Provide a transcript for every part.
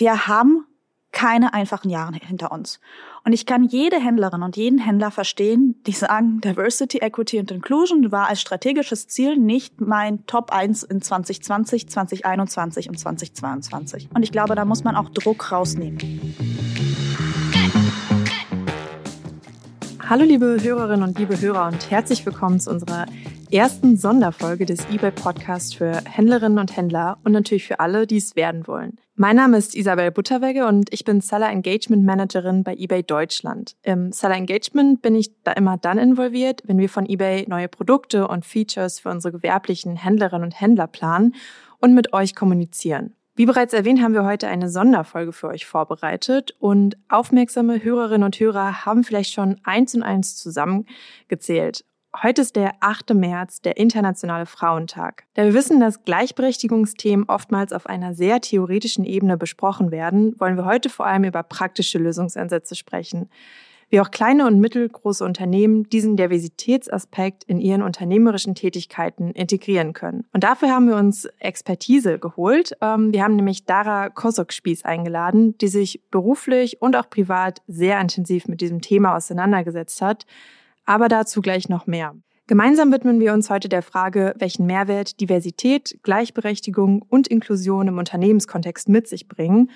wir haben keine einfachen Jahre hinter uns. Und ich kann jede Händlerin und jeden Händler verstehen, die sagen, Diversity, Equity und Inclusion war als strategisches Ziel nicht mein Top 1 in 2020, 2021 und 2022. Und ich glaube, da muss man auch Druck rausnehmen. Hallo liebe Hörerinnen und liebe Hörer und herzlich willkommen zu unserer ersten Sonderfolge des eBay Podcasts für Händlerinnen und Händler und natürlich für alle, die es werden wollen. Mein Name ist Isabel Butterwegge und ich bin Seller Engagement Managerin bei eBay Deutschland. Im Seller Engagement bin ich da immer dann involviert, wenn wir von eBay neue Produkte und Features für unsere gewerblichen Händlerinnen und Händler planen und mit euch kommunizieren. Wie bereits erwähnt, haben wir heute eine Sonderfolge für euch vorbereitet und aufmerksame Hörerinnen und Hörer haben vielleicht schon eins und eins zusammengezählt. Heute ist der 8. März, der Internationale Frauentag. Da wir wissen, dass Gleichberechtigungsthemen oftmals auf einer sehr theoretischen Ebene besprochen werden, wollen wir heute vor allem über praktische Lösungsansätze sprechen. Wie auch kleine und mittelgroße Unternehmen diesen Diversitätsaspekt in ihren unternehmerischen Tätigkeiten integrieren können. Und dafür haben wir uns Expertise geholt. Ähm, wir haben nämlich Dara Kosok-Spieß eingeladen, die sich beruflich und auch privat sehr intensiv mit diesem Thema auseinandergesetzt hat aber dazu gleich noch mehr. Gemeinsam widmen wir uns heute der Frage, welchen Mehrwert Diversität, Gleichberechtigung und Inklusion im Unternehmenskontext mit sich bringen.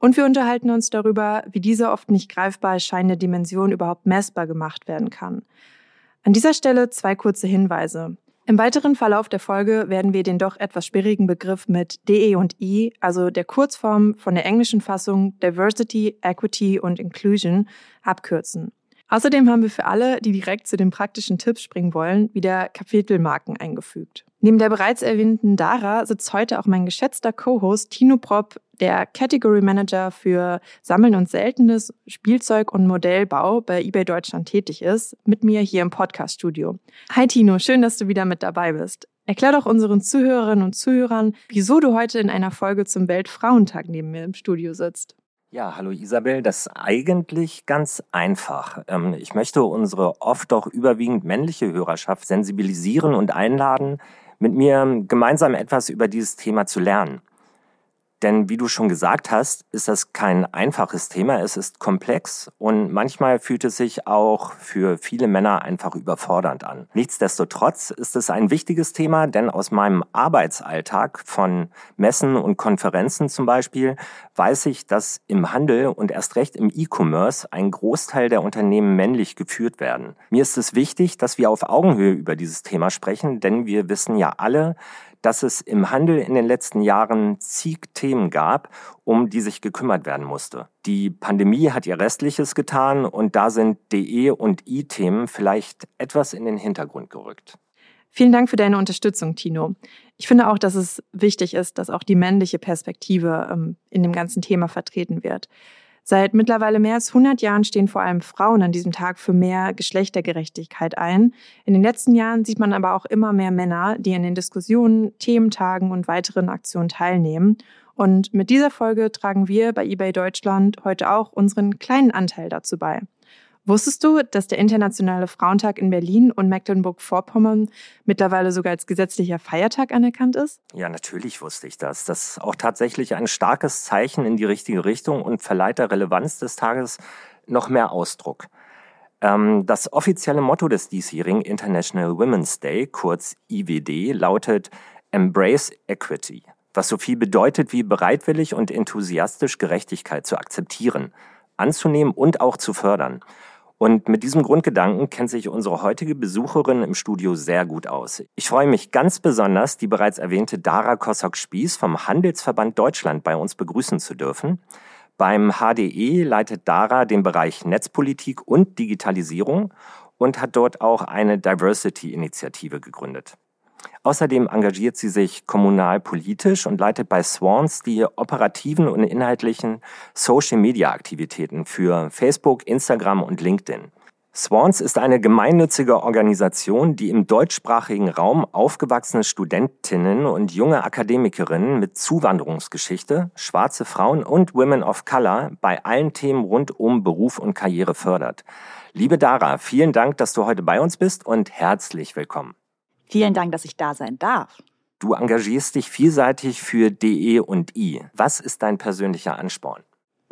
Und wir unterhalten uns darüber, wie diese oft nicht greifbar erscheinende Dimension überhaupt messbar gemacht werden kann. An dieser Stelle zwei kurze Hinweise. Im weiteren Verlauf der Folge werden wir den doch etwas schwierigen Begriff mit DE und I, also der Kurzform von der englischen Fassung Diversity, Equity und Inclusion, abkürzen. Außerdem haben wir für alle, die direkt zu den praktischen Tipps springen wollen, wieder Kapitelmarken eingefügt. Neben der bereits erwähnten Dara sitzt heute auch mein geschätzter Co-Host Tino Prop, der Category Manager für Sammeln und Seltenes, Spielzeug und Modellbau bei eBay Deutschland tätig ist, mit mir hier im Podcast-Studio. Hi Tino, schön, dass du wieder mit dabei bist. Erklär doch unseren Zuhörerinnen und Zuhörern, wieso du heute in einer Folge zum Weltfrauentag neben mir im Studio sitzt. Ja, hallo Isabel, das ist eigentlich ganz einfach. Ähm, ich möchte unsere oft doch überwiegend männliche Hörerschaft sensibilisieren und einladen, mit mir gemeinsam etwas über dieses Thema zu lernen. Denn wie du schon gesagt hast, ist das kein einfaches Thema. Es ist komplex und manchmal fühlt es sich auch für viele Männer einfach überfordernd an. Nichtsdestotrotz ist es ein wichtiges Thema, denn aus meinem Arbeitsalltag von Messen und Konferenzen zum Beispiel weiß ich, dass im Handel und erst recht im E-Commerce ein Großteil der Unternehmen männlich geführt werden. Mir ist es wichtig, dass wir auf Augenhöhe über dieses Thema sprechen, denn wir wissen ja alle, dass es im Handel in den letzten Jahren zig Themen gab, um die sich gekümmert werden musste. Die Pandemie hat ihr Restliches getan und da sind DE und I-Themen vielleicht etwas in den Hintergrund gerückt. Vielen Dank für deine Unterstützung, Tino. Ich finde auch, dass es wichtig ist, dass auch die männliche Perspektive ähm, in dem ganzen Thema vertreten wird. Seit mittlerweile mehr als 100 Jahren stehen vor allem Frauen an diesem Tag für mehr Geschlechtergerechtigkeit ein. In den letzten Jahren sieht man aber auch immer mehr Männer, die in den Diskussionen, Thementagen und weiteren Aktionen teilnehmen. Und mit dieser Folge tragen wir bei eBay Deutschland heute auch unseren kleinen Anteil dazu bei. Wusstest du, dass der Internationale Frauentag in Berlin und Mecklenburg-Vorpommern mittlerweile sogar als gesetzlicher Feiertag anerkannt ist? Ja, natürlich wusste ich das. Das ist auch tatsächlich ein starkes Zeichen in die richtige Richtung und verleiht der Relevanz des Tages noch mehr Ausdruck. Ähm, das offizielle Motto des diesjährigen International Women's Day, kurz IWD, lautet Embrace Equity, was so viel bedeutet wie bereitwillig und enthusiastisch Gerechtigkeit zu akzeptieren, anzunehmen und auch zu fördern. Und mit diesem Grundgedanken kennt sich unsere heutige Besucherin im Studio sehr gut aus. Ich freue mich ganz besonders, die bereits erwähnte Dara Kosok-Spieß vom Handelsverband Deutschland bei uns begrüßen zu dürfen. Beim HDE leitet Dara den Bereich Netzpolitik und Digitalisierung und hat dort auch eine Diversity-Initiative gegründet. Außerdem engagiert sie sich kommunalpolitisch und leitet bei Swans die operativen und inhaltlichen Social-Media-Aktivitäten für Facebook, Instagram und LinkedIn. Swans ist eine gemeinnützige Organisation, die im deutschsprachigen Raum aufgewachsene Studentinnen und junge Akademikerinnen mit Zuwanderungsgeschichte, schwarze Frauen und Women of Color bei allen Themen rund um Beruf und Karriere fördert. Liebe Dara, vielen Dank, dass du heute bei uns bist und herzlich willkommen. Vielen Dank, dass ich da sein darf. Du engagierst dich vielseitig für DE und I. Was ist dein persönlicher Ansporn?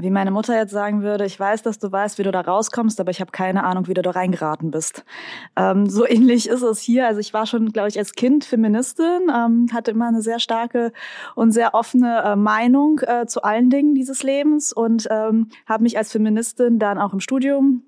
Wie meine Mutter jetzt sagen würde, ich weiß, dass du weißt, wie du da rauskommst, aber ich habe keine Ahnung, wie du da reingeraten bist. Ähm, so ähnlich ist es hier. Also ich war schon, glaube ich, als Kind Feministin, ähm, hatte immer eine sehr starke und sehr offene äh, Meinung äh, zu allen Dingen dieses Lebens und ähm, habe mich als Feministin dann auch im Studium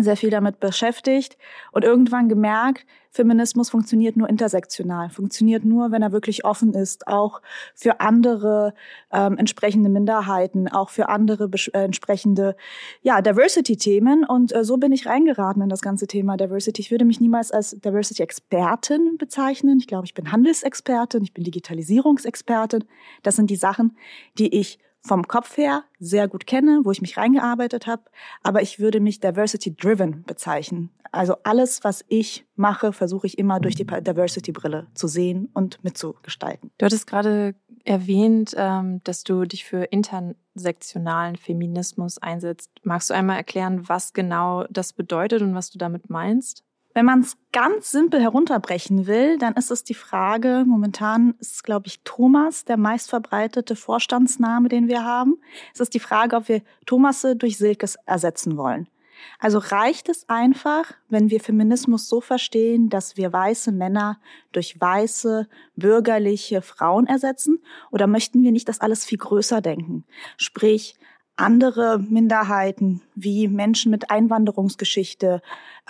sehr viel damit beschäftigt und irgendwann gemerkt, Feminismus funktioniert nur intersektional, funktioniert nur, wenn er wirklich offen ist, auch für andere ähm, entsprechende Minderheiten, auch für andere äh, entsprechende ja, Diversity-Themen. Und äh, so bin ich reingeraten in das ganze Thema Diversity. Ich würde mich niemals als Diversity-Expertin bezeichnen. Ich glaube, ich bin Handelsexpertin, ich bin Digitalisierungsexpertin. Das sind die Sachen, die ich vom Kopf her sehr gut kenne, wo ich mich reingearbeitet habe, aber ich würde mich diversity-driven bezeichnen. Also alles, was ich mache, versuche ich immer durch die Diversity-Brille zu sehen und mitzugestalten. Du hattest gerade erwähnt, ähm, dass du dich für intersektionalen Feminismus einsetzt. Magst du einmal erklären, was genau das bedeutet und was du damit meinst? Wenn man es ganz simpel herunterbrechen will, dann ist es die Frage, momentan ist es, glaube ich, Thomas, der meistverbreitete Vorstandsname, den wir haben. Es ist die Frage, ob wir Thomasse durch Silkes ersetzen wollen. Also reicht es einfach, wenn wir Feminismus so verstehen, dass wir weiße Männer durch weiße, bürgerliche Frauen ersetzen? Oder möchten wir nicht das alles viel größer denken? Sprich, andere Minderheiten wie Menschen mit Einwanderungsgeschichte,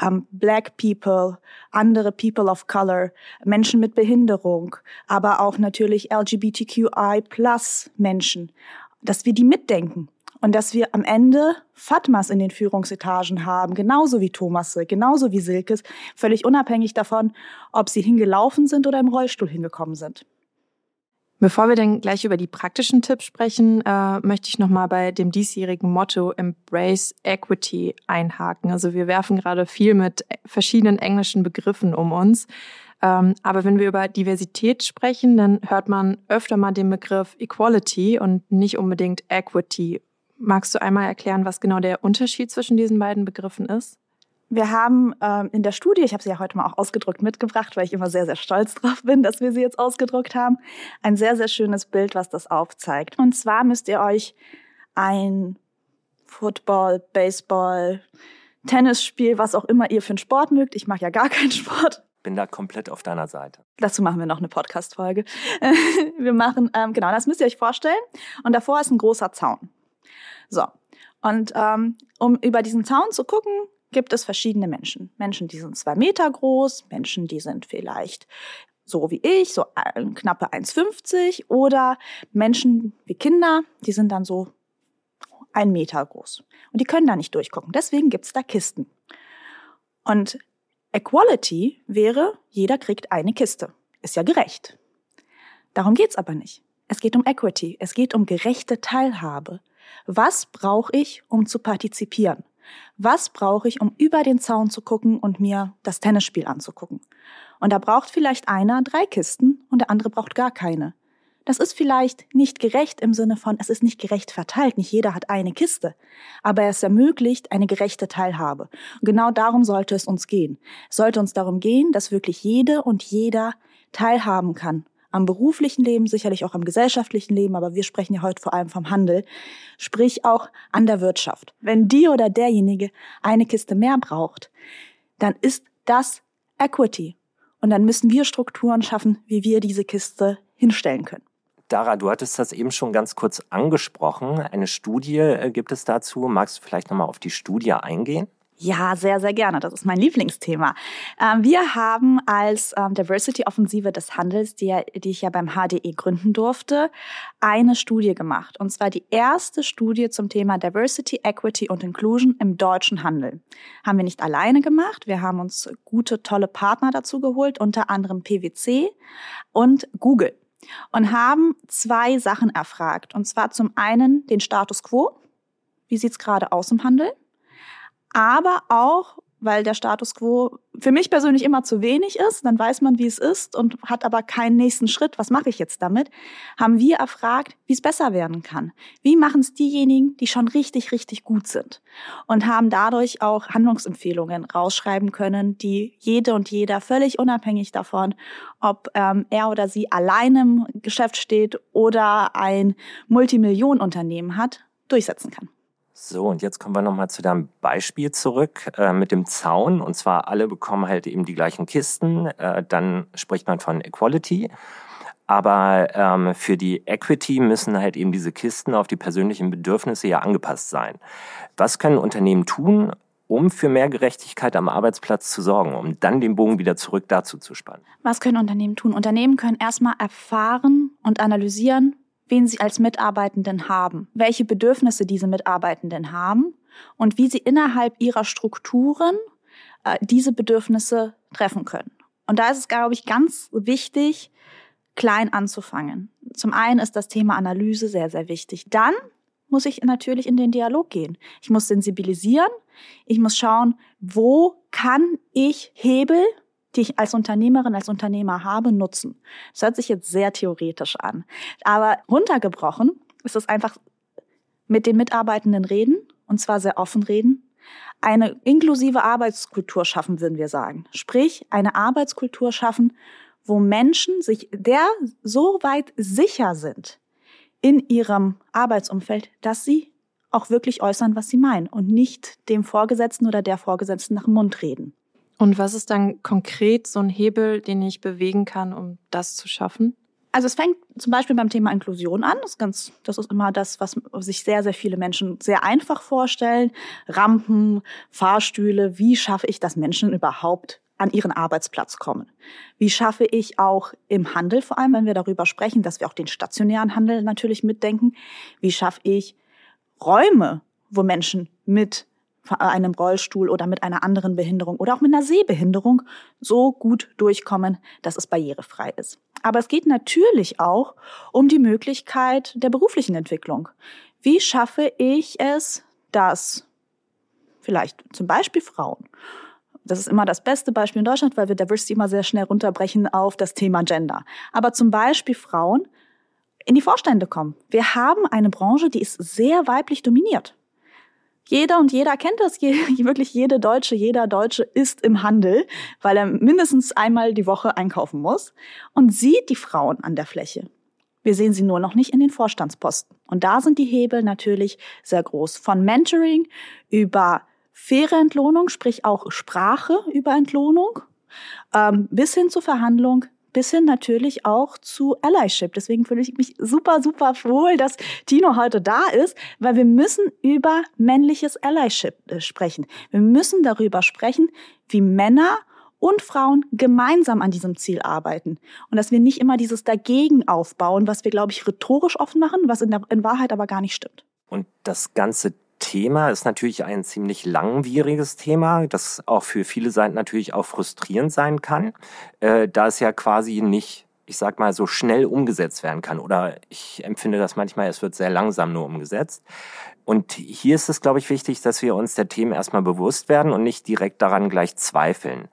ähm, Black People, andere People of Color, Menschen mit Behinderung, aber auch natürlich LGBTQI plus Menschen, dass wir die mitdenken und dass wir am Ende Fatmas in den Führungsetagen haben, genauso wie Thomasse, genauso wie Silkes, völlig unabhängig davon, ob sie hingelaufen sind oder im Rollstuhl hingekommen sind. Bevor wir dann gleich über die praktischen Tipps sprechen, äh, möchte ich nochmal bei dem diesjährigen Motto Embrace Equity einhaken. Also wir werfen gerade viel mit verschiedenen englischen Begriffen um uns. Ähm, aber wenn wir über Diversität sprechen, dann hört man öfter mal den Begriff Equality und nicht unbedingt Equity. Magst du einmal erklären, was genau der Unterschied zwischen diesen beiden Begriffen ist? Wir haben ähm, in der Studie, ich habe sie ja heute mal auch ausgedruckt mitgebracht, weil ich immer sehr, sehr stolz drauf bin, dass wir sie jetzt ausgedruckt haben, ein sehr, sehr schönes Bild, was das aufzeigt. Und zwar müsst ihr euch ein Football, Baseball, Tennisspiel, was auch immer ihr für einen Sport mögt. Ich mag ja gar keinen Sport. Bin da komplett auf deiner Seite. Dazu machen wir noch eine Podcast-Folge. wir machen, ähm, genau, das müsst ihr euch vorstellen. Und davor ist ein großer Zaun. So. Und ähm, um über diesen Zaun zu gucken, gibt es verschiedene Menschen. Menschen, die sind zwei Meter groß, Menschen, die sind vielleicht so wie ich, so knappe 1,50 oder Menschen wie Kinder, die sind dann so ein Meter groß. Und die können da nicht durchgucken. Deswegen gibt's da Kisten. Und Equality wäre, jeder kriegt eine Kiste. Ist ja gerecht. Darum geht's aber nicht. Es geht um Equity. Es geht um gerechte Teilhabe. Was brauche ich, um zu partizipieren? Was brauche ich, um über den Zaun zu gucken und mir das Tennisspiel anzugucken? Und da braucht vielleicht einer drei Kisten und der andere braucht gar keine. Das ist vielleicht nicht gerecht im Sinne von, es ist nicht gerecht verteilt, nicht jeder hat eine Kiste, aber es ermöglicht eine gerechte Teilhabe. Und genau darum sollte es uns gehen. Es sollte uns darum gehen, dass wirklich jede und jeder teilhaben kann am beruflichen Leben, sicherlich auch am gesellschaftlichen Leben, aber wir sprechen ja heute vor allem vom Handel, sprich auch an der Wirtschaft. Wenn die oder derjenige eine Kiste mehr braucht, dann ist das Equity. Und dann müssen wir Strukturen schaffen, wie wir diese Kiste hinstellen können. Dara, du hattest das eben schon ganz kurz angesprochen. Eine Studie äh, gibt es dazu. Magst du vielleicht nochmal auf die Studie eingehen? Ja, sehr, sehr gerne. Das ist mein Lieblingsthema. Ähm, wir haben als ähm, Diversity-Offensive des Handels, die, die ich ja beim HDE gründen durfte, eine Studie gemacht. Und zwar die erste Studie zum Thema Diversity, Equity und Inclusion im deutschen Handel. Haben wir nicht alleine gemacht. Wir haben uns gute, tolle Partner dazu geholt, unter anderem PwC und Google. Und haben zwei Sachen erfragt. Und zwar zum einen den Status quo. Wie sieht's gerade aus im Handel? Aber auch, weil der Status quo für mich persönlich immer zu wenig ist. Dann weiß man, wie es ist und hat aber keinen nächsten Schritt. Was mache ich jetzt damit? Haben wir erfragt, wie es besser werden kann. Wie machen es diejenigen, die schon richtig, richtig gut sind? Und haben dadurch auch Handlungsempfehlungen rausschreiben können, die jede und jeder völlig unabhängig davon, ob ähm, er oder sie allein im Geschäft steht oder ein Multimillionenunternehmen hat, durchsetzen kann. So, und jetzt kommen wir nochmal zu deinem Beispiel zurück äh, mit dem Zaun. Und zwar alle bekommen halt eben die gleichen Kisten. Äh, dann spricht man von Equality. Aber ähm, für die Equity müssen halt eben diese Kisten auf die persönlichen Bedürfnisse ja angepasst sein. Was können Unternehmen tun, um für mehr Gerechtigkeit am Arbeitsplatz zu sorgen, um dann den Bogen wieder zurück dazu zu spannen? Was können Unternehmen tun? Unternehmen können erstmal erfahren und analysieren, wen sie als Mitarbeitenden haben, welche Bedürfnisse diese Mitarbeitenden haben und wie sie innerhalb ihrer Strukturen äh, diese Bedürfnisse treffen können. Und da ist es, glaube ich, ganz wichtig, klein anzufangen. Zum einen ist das Thema Analyse sehr, sehr wichtig. Dann muss ich natürlich in den Dialog gehen. Ich muss sensibilisieren. Ich muss schauen, wo kann ich Hebel die ich als Unternehmerin, als Unternehmer habe, nutzen. Das hört sich jetzt sehr theoretisch an. Aber runtergebrochen ist es einfach mit den Mitarbeitenden reden, und zwar sehr offen reden, eine inklusive Arbeitskultur schaffen, würden wir sagen. Sprich, eine Arbeitskultur schaffen, wo Menschen sich der so weit sicher sind in ihrem Arbeitsumfeld, dass sie auch wirklich äußern, was sie meinen und nicht dem Vorgesetzten oder der Vorgesetzten nach dem Mund reden. Und was ist dann konkret so ein Hebel, den ich bewegen kann, um das zu schaffen? Also es fängt zum Beispiel beim Thema Inklusion an. Das ist, ganz, das ist immer das, was sich sehr, sehr viele Menschen sehr einfach vorstellen. Rampen, Fahrstühle, wie schaffe ich, dass Menschen überhaupt an ihren Arbeitsplatz kommen? Wie schaffe ich auch im Handel, vor allem wenn wir darüber sprechen, dass wir auch den stationären Handel natürlich mitdenken, wie schaffe ich Räume, wo Menschen mit einem Rollstuhl oder mit einer anderen Behinderung oder auch mit einer Sehbehinderung so gut durchkommen, dass es barrierefrei ist. Aber es geht natürlich auch um die Möglichkeit der beruflichen Entwicklung. Wie schaffe ich es, dass vielleicht zum Beispiel Frauen, das ist immer das beste Beispiel in Deutschland, weil wir Diversity immer sehr schnell runterbrechen auf das Thema Gender. Aber zum Beispiel Frauen in die Vorstände kommen. Wir haben eine Branche, die ist sehr weiblich dominiert. Jeder und jeder kennt das, wirklich jede Deutsche, jeder Deutsche ist im Handel, weil er mindestens einmal die Woche einkaufen muss und sieht die Frauen an der Fläche. Wir sehen sie nur noch nicht in den Vorstandsposten. Und da sind die Hebel natürlich sehr groß. Von Mentoring über faire Entlohnung, sprich auch Sprache über Entlohnung, ähm, bis hin zur Verhandlung, bis hin natürlich auch zu Allyship. Deswegen fühle ich mich super, super wohl, dass Tino heute da ist, weil wir müssen über männliches Allyship äh, sprechen. Wir müssen darüber sprechen, wie Männer und Frauen gemeinsam an diesem Ziel arbeiten. Und dass wir nicht immer dieses Dagegen aufbauen, was wir, glaube ich, rhetorisch oft machen, was in, der, in Wahrheit aber gar nicht stimmt. Und das ganze Thema ist natürlich ein ziemlich langwieriges Thema, das auch für viele Seiten natürlich auch frustrierend sein kann, äh, da es ja quasi nicht, ich sag mal, so schnell umgesetzt werden kann. Oder ich empfinde das manchmal, es wird sehr langsam nur umgesetzt. Und hier ist es, glaube ich, wichtig, dass wir uns der Themen erstmal bewusst werden und nicht direkt daran gleich zweifeln.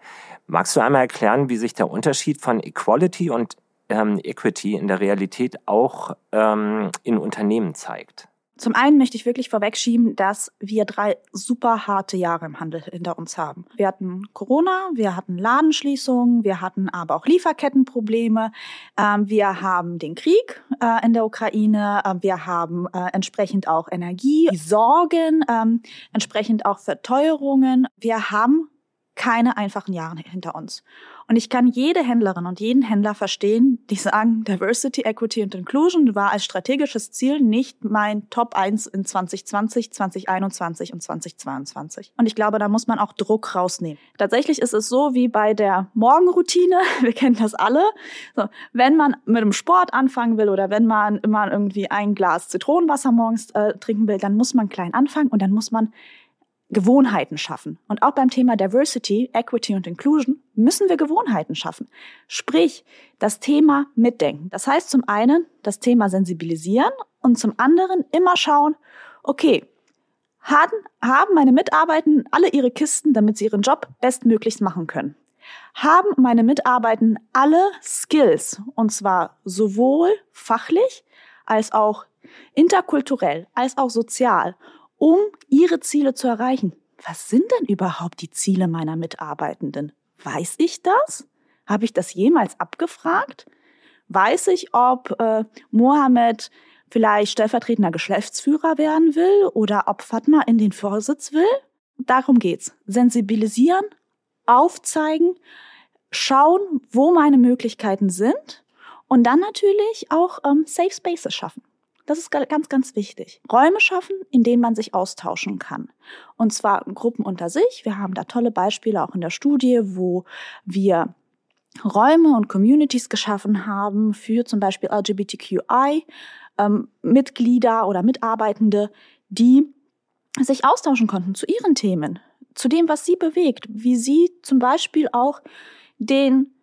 Magst du einmal erklären, wie sich der Unterschied von Equality und ähm, Equity in der Realität auch ähm, in Unternehmen zeigt? Zum einen möchte ich wirklich vorwegschieben, dass wir drei super harte Jahre im Handel hinter uns haben. Wir hatten Corona, wir hatten Ladenschließungen, wir hatten aber auch Lieferkettenprobleme, ähm, wir haben den Krieg äh, in der Ukraine, äh, wir haben äh, entsprechend auch Energie, Sorgen, ähm, entsprechend auch Verteuerungen. Wir haben keine einfachen Jahre hinter uns. Und ich kann jede Händlerin und jeden Händler verstehen, die sagen, Diversity, Equity und Inclusion war als strategisches Ziel nicht mein Top 1 in 2020, 2021 und 2022. Und ich glaube, da muss man auch Druck rausnehmen. Tatsächlich ist es so wie bei der Morgenroutine, wir kennen das alle, so, wenn man mit dem Sport anfangen will oder wenn man immer irgendwie ein Glas Zitronenwasser morgens äh, trinken will, dann muss man klein anfangen und dann muss man Gewohnheiten schaffen. Und auch beim Thema Diversity, Equity und Inclusion müssen wir Gewohnheiten schaffen. Sprich, das Thema mitdenken. Das heißt zum einen das Thema sensibilisieren und zum anderen immer schauen, okay, haben meine Mitarbeitenden alle ihre Kisten, damit sie ihren Job bestmöglichst machen können? Haben meine Mitarbeitenden alle Skills, und zwar sowohl fachlich als auch interkulturell, als auch sozial, um ihre Ziele zu erreichen? Was sind denn überhaupt die Ziele meiner Mitarbeitenden? Weiß ich das? Habe ich das jemals abgefragt? Weiß ich, ob äh, Mohammed vielleicht stellvertretender Geschäftsführer werden will oder ob Fatma in den Vorsitz will? Darum geht's. Sensibilisieren, aufzeigen, schauen, wo meine Möglichkeiten sind und dann natürlich auch ähm, Safe Spaces schaffen. Das ist ganz, ganz wichtig. Räume schaffen, in denen man sich austauschen kann. Und zwar Gruppen unter sich. Wir haben da tolle Beispiele auch in der Studie, wo wir Räume und Communities geschaffen haben für zum Beispiel LGBTQI ähm, oder Mitarbeitende, die sich austauschen konnten zu ihren Themen, zu dem, was sie bewegt, wie sie zum Beispiel auch den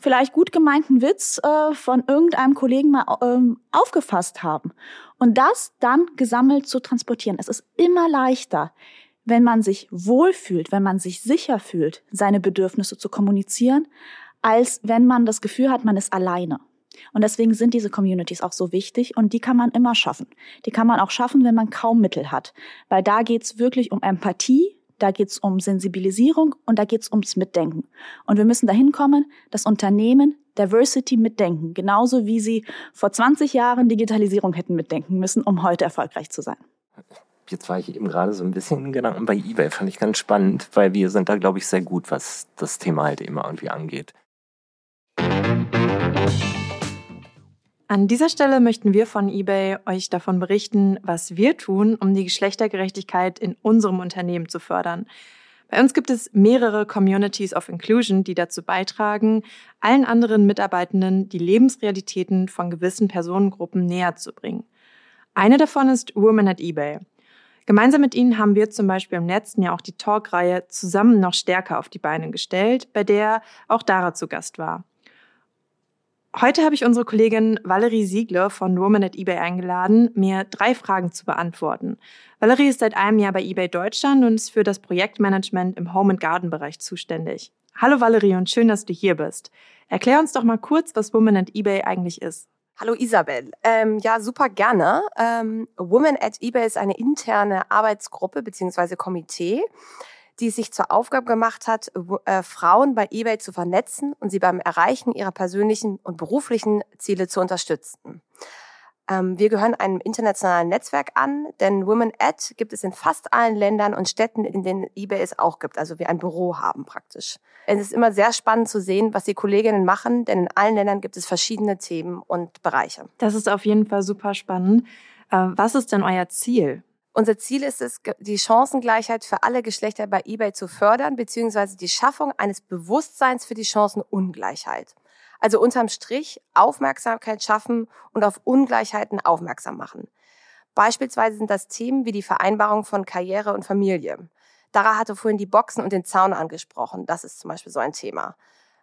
vielleicht gut gemeinten Witz äh, von irgendeinem Kollegen mal ähm, aufgefasst haben und das dann gesammelt zu transportieren. Es ist immer leichter, wenn man sich wohlfühlt, wenn man sich sicher fühlt, seine Bedürfnisse zu kommunizieren, als wenn man das Gefühl hat, man ist alleine. Und deswegen sind diese Communities auch so wichtig und die kann man immer schaffen. Die kann man auch schaffen, wenn man kaum Mittel hat. Weil da geht's wirklich um Empathie, da geht's um Sensibilisierung und da geht's ums Mitdenken. Und wir müssen dahin kommen, dass Unternehmen Diversity mitdenken, genauso wie sie vor 20 Jahren Digitalisierung hätten mitdenken müssen, um heute erfolgreich zu sein. Jetzt war ich eben gerade so ein bisschen in Gedanken bei eBay, fand ich ganz spannend, weil wir sind da, glaube ich, sehr gut, was das Thema halt immer irgendwie angeht. An dieser Stelle möchten wir von eBay euch davon berichten, was wir tun, um die Geschlechtergerechtigkeit in unserem Unternehmen zu fördern. Bei uns gibt es mehrere Communities of Inclusion, die dazu beitragen, allen anderen Mitarbeitenden die Lebensrealitäten von gewissen Personengruppen näher zu bringen. Eine davon ist Women at eBay. Gemeinsam mit ihnen haben wir zum Beispiel im letzten Jahr auch die Talkreihe Zusammen noch stärker auf die Beine gestellt, bei der auch Dara zu Gast war. Heute habe ich unsere Kollegin Valerie Siegler von Woman at eBay eingeladen, mir drei Fragen zu beantworten. Valerie ist seit einem Jahr bei eBay Deutschland und ist für das Projektmanagement im Home and Garden Bereich zuständig. Hallo Valerie und schön, dass du hier bist. Erklär uns doch mal kurz, was Woman at eBay eigentlich ist. Hallo Isabel. Ähm, ja, super gerne. Ähm, Woman at eBay ist eine interne Arbeitsgruppe bzw. Komitee, die sich zur Aufgabe gemacht hat, äh, Frauen bei eBay zu vernetzen und sie beim Erreichen ihrer persönlichen und beruflichen Ziele zu unterstützen. Ähm, wir gehören einem internationalen Netzwerk an, denn Women at gibt es in fast allen Ländern und Städten, in denen eBay es auch gibt, also wir ein Büro haben praktisch. Es ist immer sehr spannend zu sehen, was die Kolleginnen machen, denn in allen Ländern gibt es verschiedene Themen und Bereiche. Das ist auf jeden Fall super spannend. Äh, was ist denn euer Ziel? Unser Ziel ist es, die Chancengleichheit für alle Geschlechter bei eBay zu fördern, beziehungsweise die Schaffung eines Bewusstseins für die Chancenungleichheit. Also unterm Strich Aufmerksamkeit schaffen und auf Ungleichheiten aufmerksam machen. Beispielsweise sind das Themen wie die Vereinbarung von Karriere und Familie. Dara hatte vorhin die Boxen und den Zaun angesprochen. Das ist zum Beispiel so ein Thema.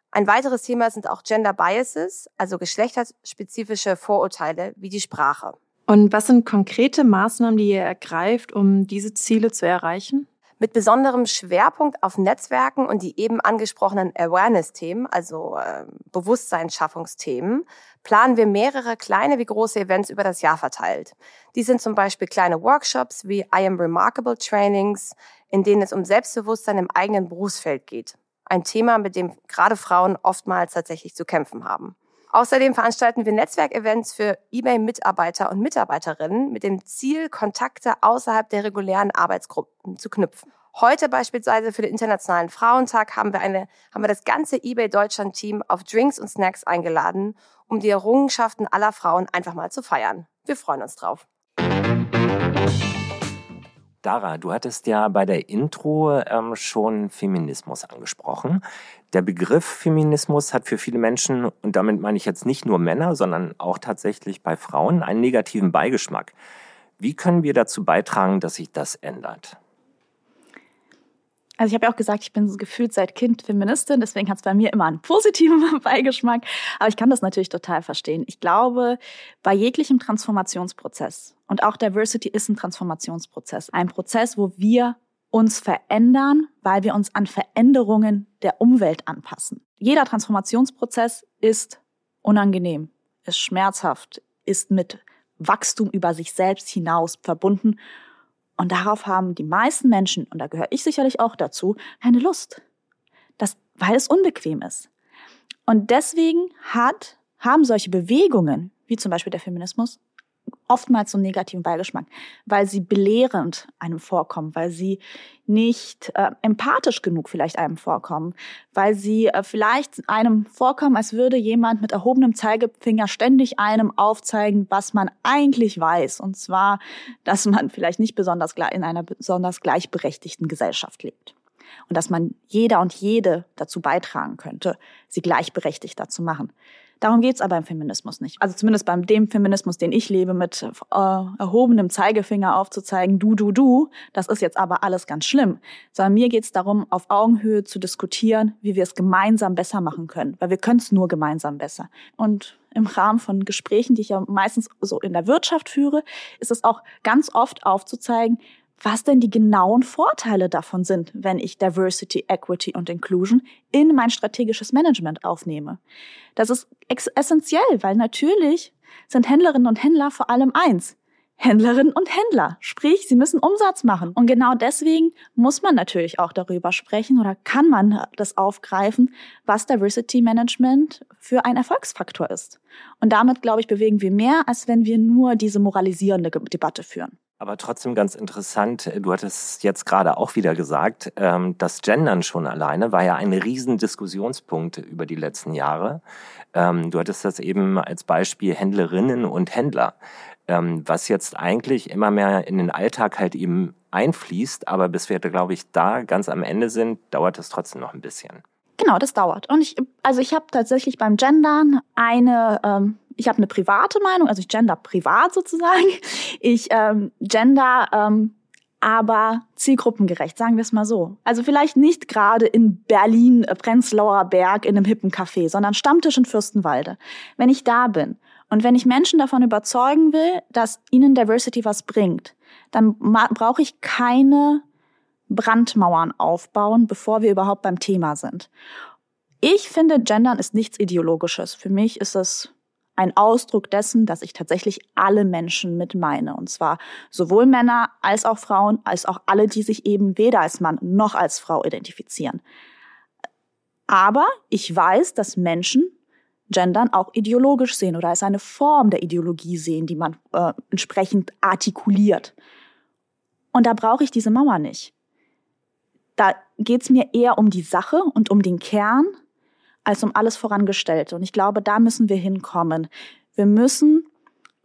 Ein weiteres Thema sind auch Gender Biases, also geschlechterspezifische Vorurteile wie die Sprache. Und was sind konkrete Maßnahmen, die ihr ergreift, um diese Ziele zu erreichen? Mit besonderem Schwerpunkt auf Netzwerken und die eben angesprochenen Awareness-Themen, also äh, Bewusstseinsschaffungsthemen, planen wir mehrere kleine wie große Events über das Jahr verteilt. Die sind zum Beispiel kleine Workshops wie I Am Remarkable Trainings, in denen es um Selbstbewusstsein im eigenen Berufsfeld geht. Ein Thema, mit dem gerade Frauen oftmals tatsächlich zu kämpfen haben. Außerdem veranstalten wir Netzwerkevents für eBay-Mitarbeiter und Mitarbeiterinnen mit dem Ziel, Kontakte außerhalb der regulären Arbeitsgruppen zu knüpfen. Heute beispielsweise für den Internationalen Frauentag haben wir, eine, haben wir das ganze eBay Deutschland Team auf Drinks und Snacks eingeladen, um die Errungenschaften aller Frauen einfach mal zu feiern. Wir freuen uns drauf. Dara, du hattest ja bei der Intro ähm, schon Feminismus angesprochen. Der Begriff Feminismus hat für viele Menschen, und damit meine ich jetzt nicht nur Männer, sondern auch tatsächlich bei Frauen, einen negativen Beigeschmack. Wie können wir dazu beitragen, dass sich das ändert? Also ich habe ja auch gesagt, ich bin so gefühlt seit Kind Feministin, deswegen hat es bei mir immer einen positiven Beigeschmack. Aber ich kann das natürlich total verstehen. Ich glaube, bei jeglichem Transformationsprozess und auch Diversity ist ein Transformationsprozess, ein Prozess, wo wir uns verändern, weil wir uns an Veränderungen der Umwelt anpassen. Jeder Transformationsprozess ist unangenehm, ist schmerzhaft, ist mit Wachstum über sich selbst hinaus verbunden. Und darauf haben die meisten Menschen, und da gehöre ich sicherlich auch dazu, keine Lust. Das, weil es unbequem ist. Und deswegen hat, haben solche Bewegungen, wie zum Beispiel der Feminismus, oftmals so einen negativen Beigeschmack, weil sie belehrend einem vorkommen, weil sie nicht äh, empathisch genug vielleicht einem vorkommen, weil sie äh, vielleicht einem vorkommen, als würde jemand mit erhobenem Zeigefinger ständig einem aufzeigen, was man eigentlich weiß, und zwar, dass man vielleicht nicht besonders in einer besonders gleichberechtigten Gesellschaft lebt und dass man jeder und jede dazu beitragen könnte, sie gleichberechtigter zu machen. Darum geht's aber im Feminismus nicht. Also zumindest beim dem Feminismus, den ich lebe, mit äh, erhobenem Zeigefinger aufzuzeigen, du, du, du, das ist jetzt aber alles ganz schlimm. Sondern mir geht's darum, auf Augenhöhe zu diskutieren, wie wir es gemeinsam besser machen können. Weil wir können es nur gemeinsam besser. Und im Rahmen von Gesprächen, die ich ja meistens so in der Wirtschaft führe, ist es auch ganz oft aufzuzeigen, was denn die genauen Vorteile davon sind, wenn ich Diversity, Equity und Inclusion in mein strategisches Management aufnehme. Das ist essentiell, weil natürlich sind Händlerinnen und Händler vor allem eins. Händlerinnen und Händler. Sprich, sie müssen Umsatz machen. Und genau deswegen muss man natürlich auch darüber sprechen oder kann man das aufgreifen, was Diversity Management für ein Erfolgsfaktor ist. Und damit, glaube ich, bewegen wir mehr, als wenn wir nur diese moralisierende Debatte führen. Aber trotzdem ganz interessant, du hattest jetzt gerade auch wieder gesagt, ähm, das Gendern schon alleine war ja ein Riesendiskussionspunkt über die letzten Jahre. Ähm, du hattest das eben als Beispiel Händlerinnen und Händler, ähm, was jetzt eigentlich immer mehr in den Alltag halt eben einfließt, aber bis wir, glaube ich, da ganz am Ende sind, dauert es trotzdem noch ein bisschen. Genau, das dauert. Und ich, also ich habe tatsächlich beim Gendern eine ähm, ich habe eine private Meinung, also ich gender privat sozusagen. Ich ähm, gender ähm, aber zielgruppengerecht, sagen wir es mal so. Also vielleicht nicht gerade in Berlin, äh, Prenzlauer Berg in einem hippen Café, sondern Stammtisch in Fürstenwalde. Wenn ich da bin und wenn ich Menschen davon überzeugen will, dass ihnen Diversity was bringt, dann brauche ich keine Brandmauern aufbauen, bevor wir überhaupt beim Thema sind. Ich finde, Gendern ist nichts Ideologisches. Für mich ist es ein Ausdruck dessen, dass ich tatsächlich alle Menschen mit meine. Und zwar sowohl Männer als auch Frauen, als auch alle, die sich eben weder als Mann noch als Frau identifizieren. Aber ich weiß, dass Menschen Gendern auch ideologisch sehen oder als eine Form der Ideologie sehen, die man äh, entsprechend artikuliert. Und da brauche ich diese Mauer nicht. Da geht es mir eher um die Sache und um den Kern als um alles vorangestellt. Und ich glaube, da müssen wir hinkommen. Wir müssen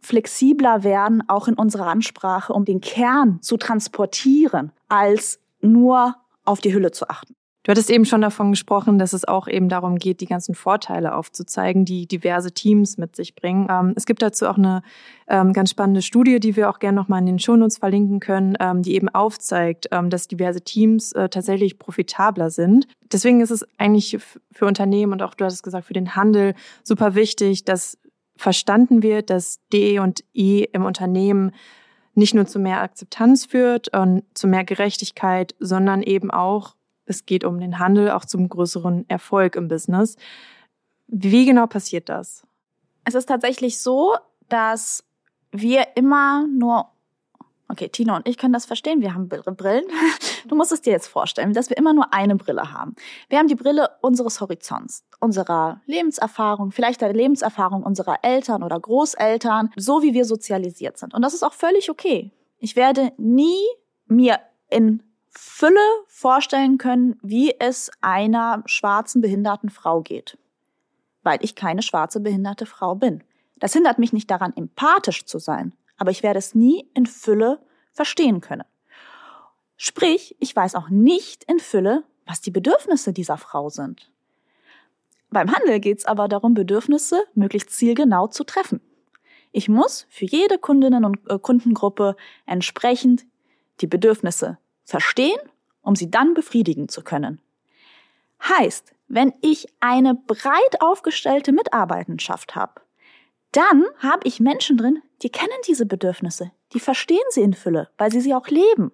flexibler werden, auch in unserer Ansprache, um den Kern zu transportieren, als nur auf die Hülle zu achten. Du hattest eben schon davon gesprochen, dass es auch eben darum geht, die ganzen Vorteile aufzuzeigen, die diverse Teams mit sich bringen. Ähm, es gibt dazu auch eine ähm, ganz spannende Studie, die wir auch gerne nochmal in den Shownotes verlinken können, ähm, die eben aufzeigt, ähm, dass diverse Teams äh, tatsächlich profitabler sind. Deswegen ist es eigentlich für Unternehmen und auch du hast es gesagt, für den Handel super wichtig, dass verstanden wird, dass D und I im Unternehmen nicht nur zu mehr Akzeptanz führt und zu mehr Gerechtigkeit, sondern eben auch es geht um den Handel, auch zum größeren Erfolg im Business. Wie genau passiert das? Es ist tatsächlich so, dass wir immer nur, okay, Tino und ich können das verstehen, wir haben Brillen. Du musst es dir jetzt vorstellen, dass wir immer nur eine Brille haben. Wir haben die Brille unseres Horizonts, unserer Lebenserfahrung, vielleicht der Lebenserfahrung unserer Eltern oder Großeltern, so wie wir sozialisiert sind. Und das ist auch völlig okay. Ich werde nie mir in Fülle vorstellen können, wie es einer schwarzen behinderten Frau geht, weil ich keine schwarze behinderte Frau bin. Das hindert mich nicht daran, empathisch zu sein, aber ich werde es nie in Fülle verstehen können. Sprich, ich weiß auch nicht in Fülle, was die Bedürfnisse dieser Frau sind. Beim Handel geht es aber darum, Bedürfnisse möglichst zielgenau zu treffen. Ich muss für jede Kundinnen und äh, Kundengruppe entsprechend die Bedürfnisse verstehen um sie dann befriedigen zu können. Heißt, wenn ich eine breit aufgestellte Mitarbeitenschaft habe, dann habe ich Menschen drin, die kennen diese Bedürfnisse, die verstehen sie in Fülle, weil sie sie auch leben.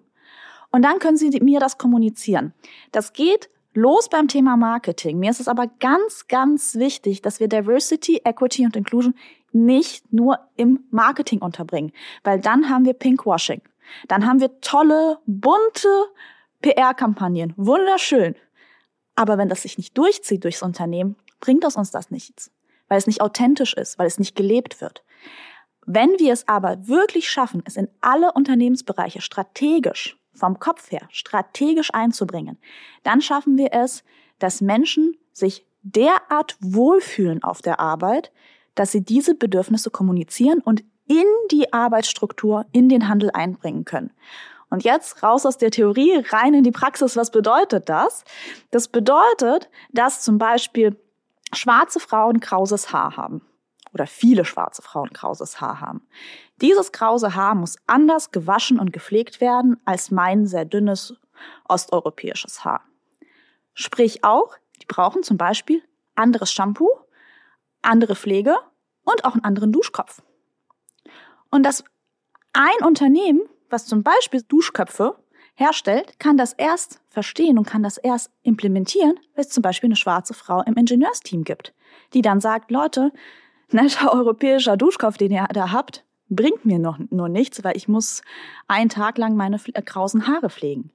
Und dann können sie mir das kommunizieren. Das geht los beim Thema Marketing. Mir ist es aber ganz, ganz wichtig, dass wir Diversity, Equity und Inclusion nicht nur im Marketing unterbringen, weil dann haben wir Pinkwashing. Dann haben wir tolle, bunte PR-Kampagnen. Wunderschön. Aber wenn das sich nicht durchzieht durchs Unternehmen, bringt das uns das nichts, weil es nicht authentisch ist, weil es nicht gelebt wird. Wenn wir es aber wirklich schaffen, es in alle Unternehmensbereiche strategisch, vom Kopf her, strategisch einzubringen, dann schaffen wir es, dass Menschen sich derart wohlfühlen auf der Arbeit, dass sie diese Bedürfnisse kommunizieren und in die Arbeitsstruktur, in den Handel einbringen können. Und jetzt raus aus der Theorie, rein in die Praxis. Was bedeutet das? Das bedeutet, dass zum Beispiel schwarze Frauen krauses Haar haben oder viele schwarze Frauen krauses Haar haben. Dieses krause Haar muss anders gewaschen und gepflegt werden als mein sehr dünnes osteuropäisches Haar. Sprich auch, die brauchen zum Beispiel anderes Shampoo, andere Pflege und auch einen anderen Duschkopf. Und das ein Unternehmen, was zum Beispiel Duschköpfe herstellt, kann das erst verstehen und kann das erst implementieren, wenn es zum Beispiel eine schwarze Frau im Ingenieursteam gibt, die dann sagt, Leute, netter europäischer Duschkopf, den ihr da habt, bringt mir noch nur nichts, weil ich muss einen Tag lang meine äh, krausen Haare pflegen.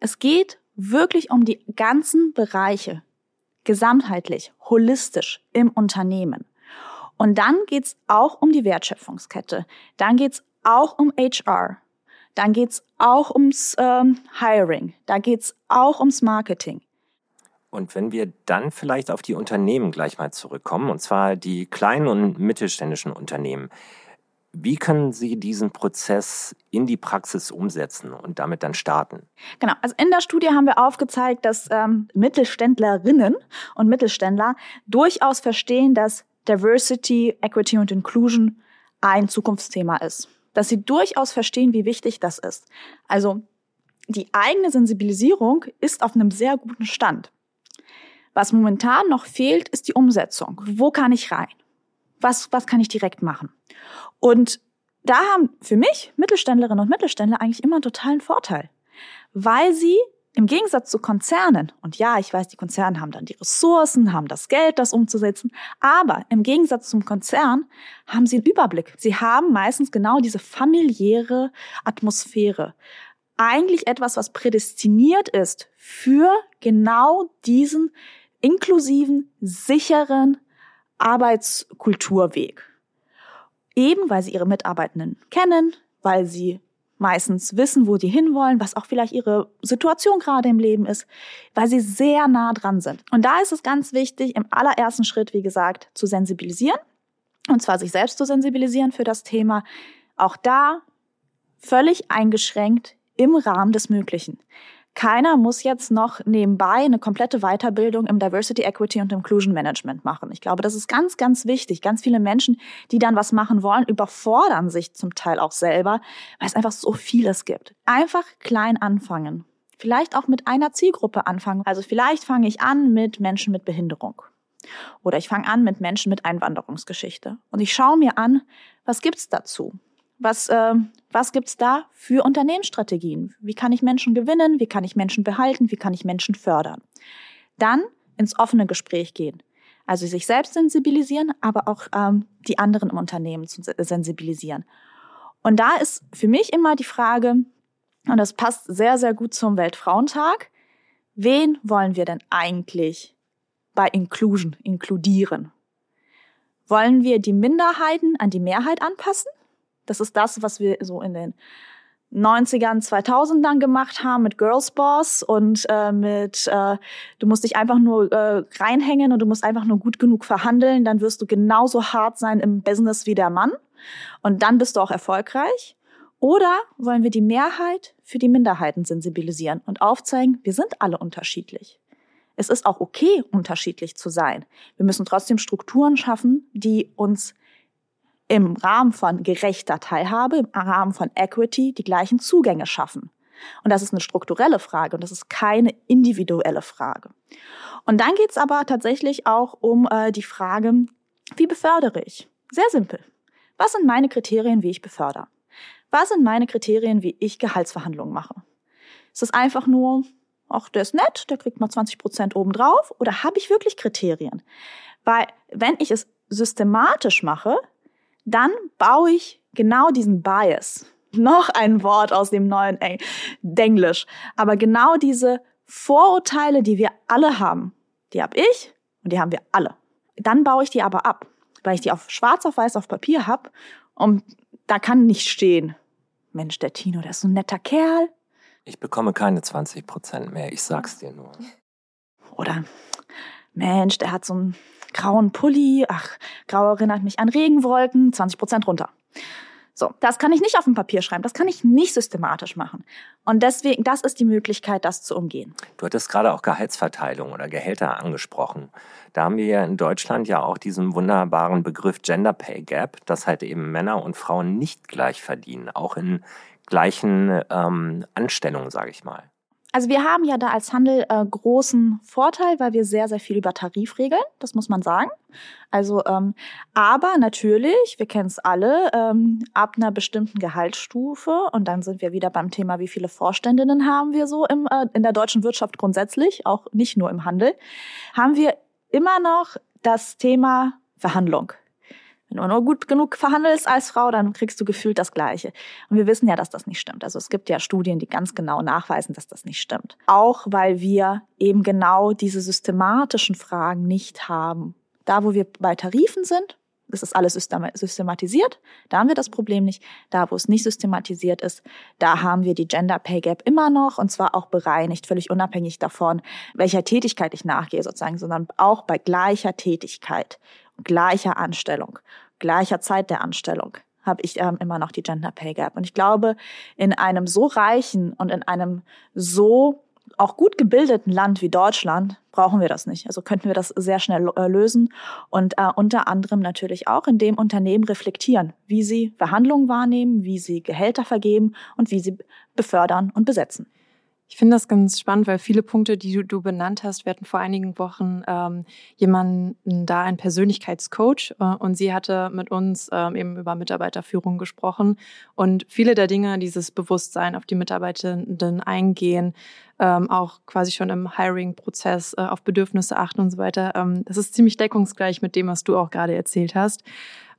Es geht wirklich um die ganzen Bereiche, gesamtheitlich, holistisch im Unternehmen. Und dann geht's auch um die Wertschöpfungskette. Dann geht's auch um HR. Dann geht's auch ums ähm, Hiring. Da geht's auch ums Marketing. Und wenn wir dann vielleicht auf die Unternehmen gleich mal zurückkommen, und zwar die kleinen und mittelständischen Unternehmen, wie können Sie diesen Prozess in die Praxis umsetzen und damit dann starten? Genau, also in der Studie haben wir aufgezeigt, dass ähm, Mittelständlerinnen und Mittelständler durchaus verstehen, dass Diversity, Equity und Inclusion ein Zukunftsthema ist. Dass sie durchaus verstehen, wie wichtig das ist. Also die eigene Sensibilisierung ist auf einem sehr guten Stand. Was momentan noch fehlt, ist die Umsetzung. Wo kann ich rein? Was, was kann ich direkt machen? Und da haben für mich Mittelständlerinnen und Mittelständler eigentlich immer einen totalen Vorteil, weil sie im Gegensatz zu Konzernen, und ja, ich weiß, die Konzerne haben dann die Ressourcen, haben das Geld, das umzusetzen, aber im Gegensatz zum Konzern haben sie einen Überblick. Sie haben meistens genau diese familiäre Atmosphäre. Eigentlich etwas, was prädestiniert ist für genau diesen inklusiven, sicheren Arbeitskulturweg. Eben weil sie ihre Mitarbeitenden kennen, weil sie meistens wissen, wo die hinwollen, was auch vielleicht ihre Situation gerade im Leben ist, weil sie sehr nah dran sind. Und da ist es ganz wichtig, im allerersten Schritt, wie gesagt, zu sensibilisieren. Und zwar sich selbst zu sensibilisieren für das Thema. Auch da völlig eingeschränkt im Rahmen des Möglichen. Keiner muss jetzt noch nebenbei eine komplette Weiterbildung im Diversity, Equity und Inclusion Management machen. Ich glaube, das ist ganz, ganz wichtig. Ganz viele Menschen, die dann was machen wollen, überfordern sich zum Teil auch selber, weil es einfach so vieles gibt. Einfach klein anfangen. Vielleicht auch mit einer Zielgruppe anfangen. Also vielleicht fange ich an mit Menschen mit Behinderung. Oder ich fange an mit Menschen mit Einwanderungsgeschichte. Und ich schaue mir an, was gibt's dazu? Was, äh, was gibt's da für Unternehmensstrategien? Wie kann ich Menschen gewinnen? Wie kann ich Menschen behalten? Wie kann ich Menschen fördern? Dann ins offene Gespräch gehen. Also sich selbst sensibilisieren, aber auch ähm, die anderen im Unternehmen zu sensibilisieren. Und da ist für mich immer die Frage, und das passt sehr, sehr gut zum Weltfrauentag, wen wollen wir denn eigentlich bei Inclusion inkludieren? Wollen wir die Minderheiten an die Mehrheit anpassen? Das ist das, was wir so in den 90ern, 2000ern gemacht haben mit Girls Boss und äh, mit, äh, du musst dich einfach nur äh, reinhängen und du musst einfach nur gut genug verhandeln, dann wirst du genauso hart sein im Business wie der Mann und dann bist du auch erfolgreich. Oder wollen wir die Mehrheit für die Minderheiten sensibilisieren und aufzeigen, wir sind alle unterschiedlich. Es ist auch okay, unterschiedlich zu sein. Wir müssen trotzdem Strukturen schaffen, die uns im Rahmen von gerechter Teilhabe, im Rahmen von Equity die gleichen Zugänge schaffen. Und das ist eine strukturelle Frage und das ist keine individuelle Frage. Und dann geht's aber tatsächlich auch um äh, die Frage, wie befördere ich? Sehr simpel. Was sind meine Kriterien, wie ich befördere? Was sind meine Kriterien, wie ich Gehaltsverhandlungen mache? Ist es einfach nur, ach, der ist nett, der kriegt mal 20 Prozent obendrauf? Oder habe ich wirklich Kriterien? Weil wenn ich es systematisch mache, dann baue ich genau diesen Bias. Noch ein Wort aus dem neuen Denglisch. Aber genau diese Vorurteile, die wir alle haben, die habe ich und die haben wir alle. Dann baue ich die aber ab, weil ich die auf schwarz auf weiß auf Papier habe und da kann nicht stehen, Mensch, der Tino, der ist so ein netter Kerl. Ich bekomme keine 20 Prozent mehr, ich sag's dir nur. Oder, Mensch, der hat so einen grauen Pulli, ach, grau erinnert mich an Regenwolken, 20 Prozent runter. So, das kann ich nicht auf dem Papier schreiben, das kann ich nicht systematisch machen. Und deswegen, das ist die Möglichkeit, das zu umgehen. Du hattest gerade auch Gehaltsverteilung oder Gehälter angesprochen. Da haben wir ja in Deutschland ja auch diesen wunderbaren Begriff Gender Pay Gap, dass halt eben Männer und Frauen nicht gleich verdienen, auch in gleichen ähm, Anstellungen, sage ich mal. Also wir haben ja da als Handel äh, großen Vorteil, weil wir sehr, sehr viel über Tarif regeln, das muss man sagen. Also, ähm, aber natürlich, wir kennen es alle, ähm, ab einer bestimmten Gehaltsstufe, und dann sind wir wieder beim Thema, wie viele Vorständinnen haben wir so im, äh, in der deutschen Wirtschaft grundsätzlich, auch nicht nur im Handel, haben wir immer noch das Thema Verhandlung. Wenn du nur gut genug verhandelst als Frau, dann kriegst du gefühlt das Gleiche. Und wir wissen ja, dass das nicht stimmt. Also es gibt ja Studien, die ganz genau nachweisen, dass das nicht stimmt. Auch weil wir eben genau diese systematischen Fragen nicht haben. Da, wo wir bei Tarifen sind, das ist alles systematisiert. Da haben wir das Problem nicht. Da, wo es nicht systematisiert ist, da haben wir die Gender Pay Gap immer noch und zwar auch bereinigt, völlig unabhängig davon, welcher Tätigkeit ich nachgehe sozusagen, sondern auch bei gleicher Tätigkeit gleicher Anstellung, gleicher Zeit der Anstellung habe ich ähm, immer noch die Gender Pay Gap. Und ich glaube, in einem so reichen und in einem so auch gut gebildeten Land wie Deutschland brauchen wir das nicht. Also könnten wir das sehr schnell äh, lösen und äh, unter anderem natürlich auch in dem Unternehmen reflektieren, wie sie Verhandlungen wahrnehmen, wie sie Gehälter vergeben und wie sie befördern und besetzen. Ich finde das ganz spannend, weil viele Punkte, die du, du benannt hast, wir hatten vor einigen Wochen ähm, jemanden da, einen Persönlichkeitscoach, äh, und sie hatte mit uns ähm, eben über Mitarbeiterführung gesprochen. Und viele der Dinge, dieses Bewusstsein auf die Mitarbeitenden eingehen, ähm, auch quasi schon im Hiring-Prozess äh, auf Bedürfnisse achten und so weiter, ähm, das ist ziemlich deckungsgleich mit dem, was du auch gerade erzählt hast.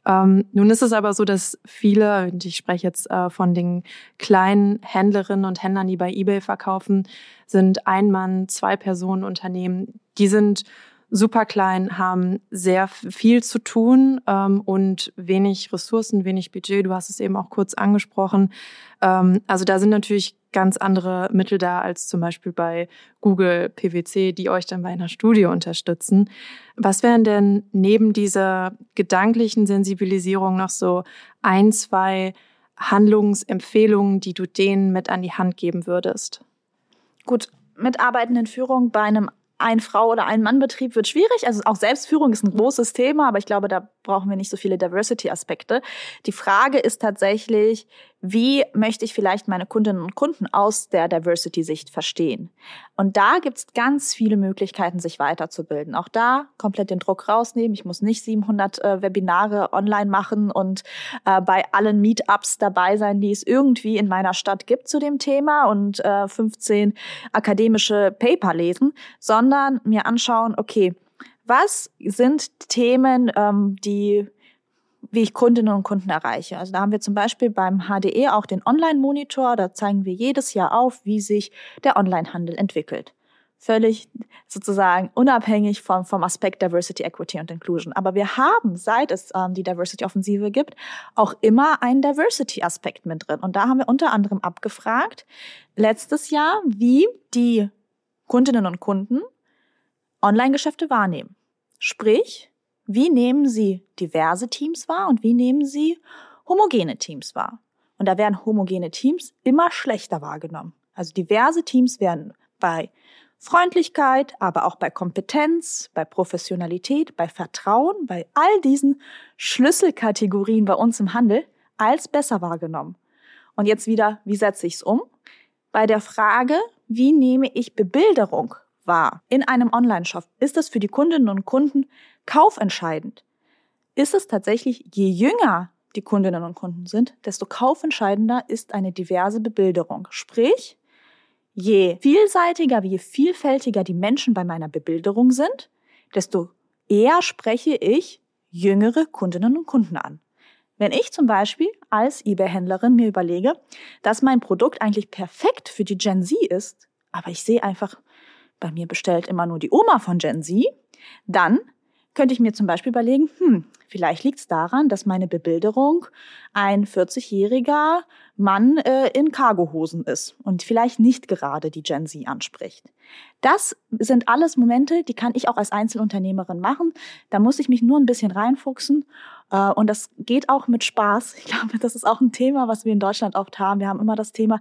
Ähm, nun ist es aber so, dass viele, und ich spreche jetzt äh, von den kleinen Händlerinnen und Händlern, die bei eBay verkaufen, sind Ein-Mann-, Zwei-Personen-Unternehmen. Die sind super klein, haben sehr viel zu tun ähm, und wenig Ressourcen, wenig Budget. Du hast es eben auch kurz angesprochen. Ähm, also da sind natürlich ganz andere Mittel da als zum Beispiel bei Google PwC, die euch dann bei einer Studie unterstützen. Was wären denn neben dieser gedanklichen Sensibilisierung noch so ein, zwei Handlungsempfehlungen, die du denen mit an die Hand geben würdest? Gut, Mitarbeitendenführung bei einem ein Frau- oder ein Mann-Betrieb wird schwierig. Also auch Selbstführung ist ein großes Thema, aber ich glaube, da brauchen wir nicht so viele Diversity-Aspekte. Die Frage ist tatsächlich, wie möchte ich vielleicht meine Kundinnen und Kunden aus der Diversity-Sicht verstehen? Und da gibt's ganz viele Möglichkeiten, sich weiterzubilden. Auch da komplett den Druck rausnehmen. Ich muss nicht 700 äh, Webinare online machen und äh, bei allen Meetups dabei sein, die es irgendwie in meiner Stadt gibt zu dem Thema und äh, 15 akademische Paper lesen, sondern mir anschauen, okay, was sind Themen, ähm, die wie ich Kundinnen und Kunden erreiche. Also da haben wir zum Beispiel beim HDE auch den Online-Monitor. Da zeigen wir jedes Jahr auf, wie sich der Online-Handel entwickelt. Völlig sozusagen unabhängig vom, vom Aspekt Diversity, Equity und Inclusion. Aber wir haben, seit es ähm, die Diversity-Offensive gibt, auch immer einen Diversity-Aspekt mit drin. Und da haben wir unter anderem abgefragt, letztes Jahr, wie die Kundinnen und Kunden Online-Geschäfte wahrnehmen. Sprich, wie nehmen Sie diverse Teams wahr und wie nehmen Sie homogene Teams wahr? Und da werden homogene Teams immer schlechter wahrgenommen. Also diverse Teams werden bei Freundlichkeit, aber auch bei Kompetenz, bei Professionalität, bei Vertrauen, bei all diesen Schlüsselkategorien bei uns im Handel als besser wahrgenommen. Und jetzt wieder, wie setze ich es um? bei der Frage, wie nehme ich Bebilderung wahr in einem Online-Shop? Ist das für die Kundinnen und Kunden kaufentscheidend? Ist es tatsächlich, je jünger die Kundinnen und Kunden sind, desto kaufentscheidender ist eine diverse Bebilderung. Sprich, je vielseitiger, je vielfältiger die Menschen bei meiner Bebilderung sind, desto eher spreche ich jüngere Kundinnen und Kunden an. Wenn ich zum Beispiel als eBay-Händlerin mir überlege, dass mein Produkt eigentlich perfekt für die Gen Z ist, aber ich sehe einfach, bei mir bestellt immer nur die Oma von Gen Z, dann könnte ich mir zum Beispiel überlegen, hm, vielleicht liegt es daran, dass meine Bebilderung ein 40-jähriger Mann äh, in Cargohosen ist und vielleicht nicht gerade die Gen Z anspricht. Das sind alles Momente, die kann ich auch als Einzelunternehmerin machen. Da muss ich mich nur ein bisschen reinfuchsen und das geht auch mit Spaß. Ich glaube, das ist auch ein Thema, was wir in Deutschland oft haben. Wir haben immer das Thema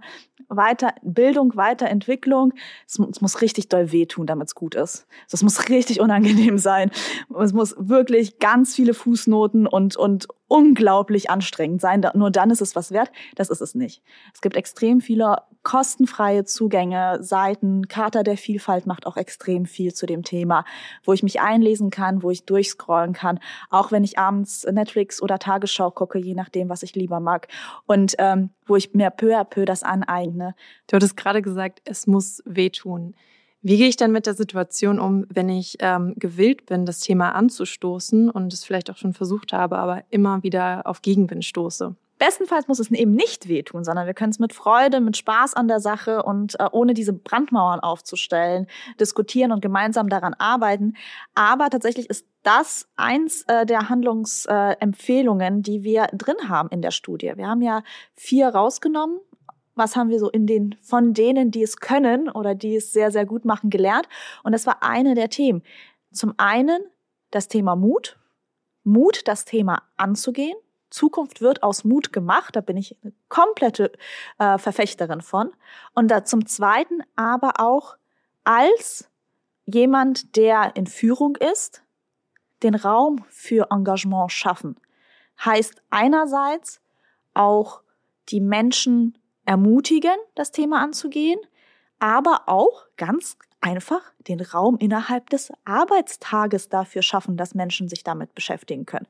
Weiterbildung, Weiterentwicklung. Es, es muss richtig doll wehtun, damit es gut ist. Das muss richtig unangenehm sein. Es muss wirklich ganz viele Fußnoten und, und unglaublich anstrengend sein. Nur dann ist es was wert. Das ist es nicht. Es gibt extrem viele kostenfreie Zugänge, Seiten. Charta der Vielfalt macht auch extrem viel zu dem Thema, wo ich mich einlesen kann, wo ich durchscrollen kann, auch wenn ich abends Netflix oder Tagesschau gucke, je nachdem, was ich lieber mag. Und ähm, wo ich mir peu à peu das aneigne. Du hattest gerade gesagt, es muss wehtun. Wie gehe ich dann mit der Situation um, wenn ich ähm, gewillt bin, das Thema anzustoßen und es vielleicht auch schon versucht habe, aber immer wieder auf Gegenwind stoße? Bestenfalls muss es eben nicht wehtun, sondern wir können es mit Freude, mit Spaß an der Sache und äh, ohne diese Brandmauern aufzustellen, diskutieren und gemeinsam daran arbeiten. Aber tatsächlich ist das eins äh, der Handlungsempfehlungen, äh, die wir drin haben in der Studie. Wir haben ja vier rausgenommen. Was haben wir so in den, von denen, die es können oder die es sehr, sehr gut machen, gelernt? Und das war eine der Themen. Zum einen das Thema Mut. Mut, das Thema anzugehen Zukunft wird aus Mut gemacht. Da bin ich eine komplette äh, Verfechterin von. Und da zum Zweiten aber auch als jemand, der in Führung ist, den Raum für Engagement schaffen. Heißt einerseits auch die Menschen ermutigen, das Thema anzugehen, aber auch ganz einfach den Raum innerhalb des Arbeitstages dafür schaffen, dass Menschen sich damit beschäftigen können.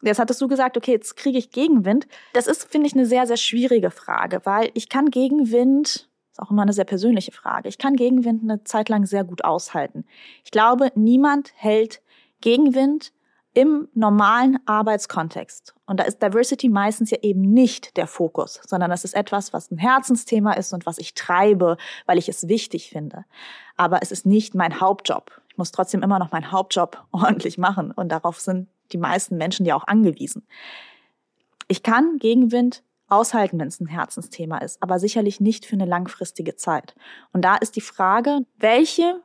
Jetzt hattest du gesagt, okay, jetzt kriege ich Gegenwind. Das ist, finde ich, eine sehr, sehr schwierige Frage, weil ich kann Gegenwind, ist auch immer eine sehr persönliche Frage, ich kann Gegenwind eine Zeit lang sehr gut aushalten. Ich glaube, niemand hält Gegenwind im normalen Arbeitskontext. Und da ist Diversity meistens ja eben nicht der Fokus, sondern das ist etwas, was ein Herzensthema ist und was ich treibe, weil ich es wichtig finde. Aber es ist nicht mein Hauptjob. Ich muss trotzdem immer noch meinen Hauptjob ordentlich machen. Und darauf sind die meisten Menschen ja auch angewiesen. Ich kann Gegenwind aushalten, wenn es ein Herzensthema ist, aber sicherlich nicht für eine langfristige Zeit. Und da ist die Frage, welche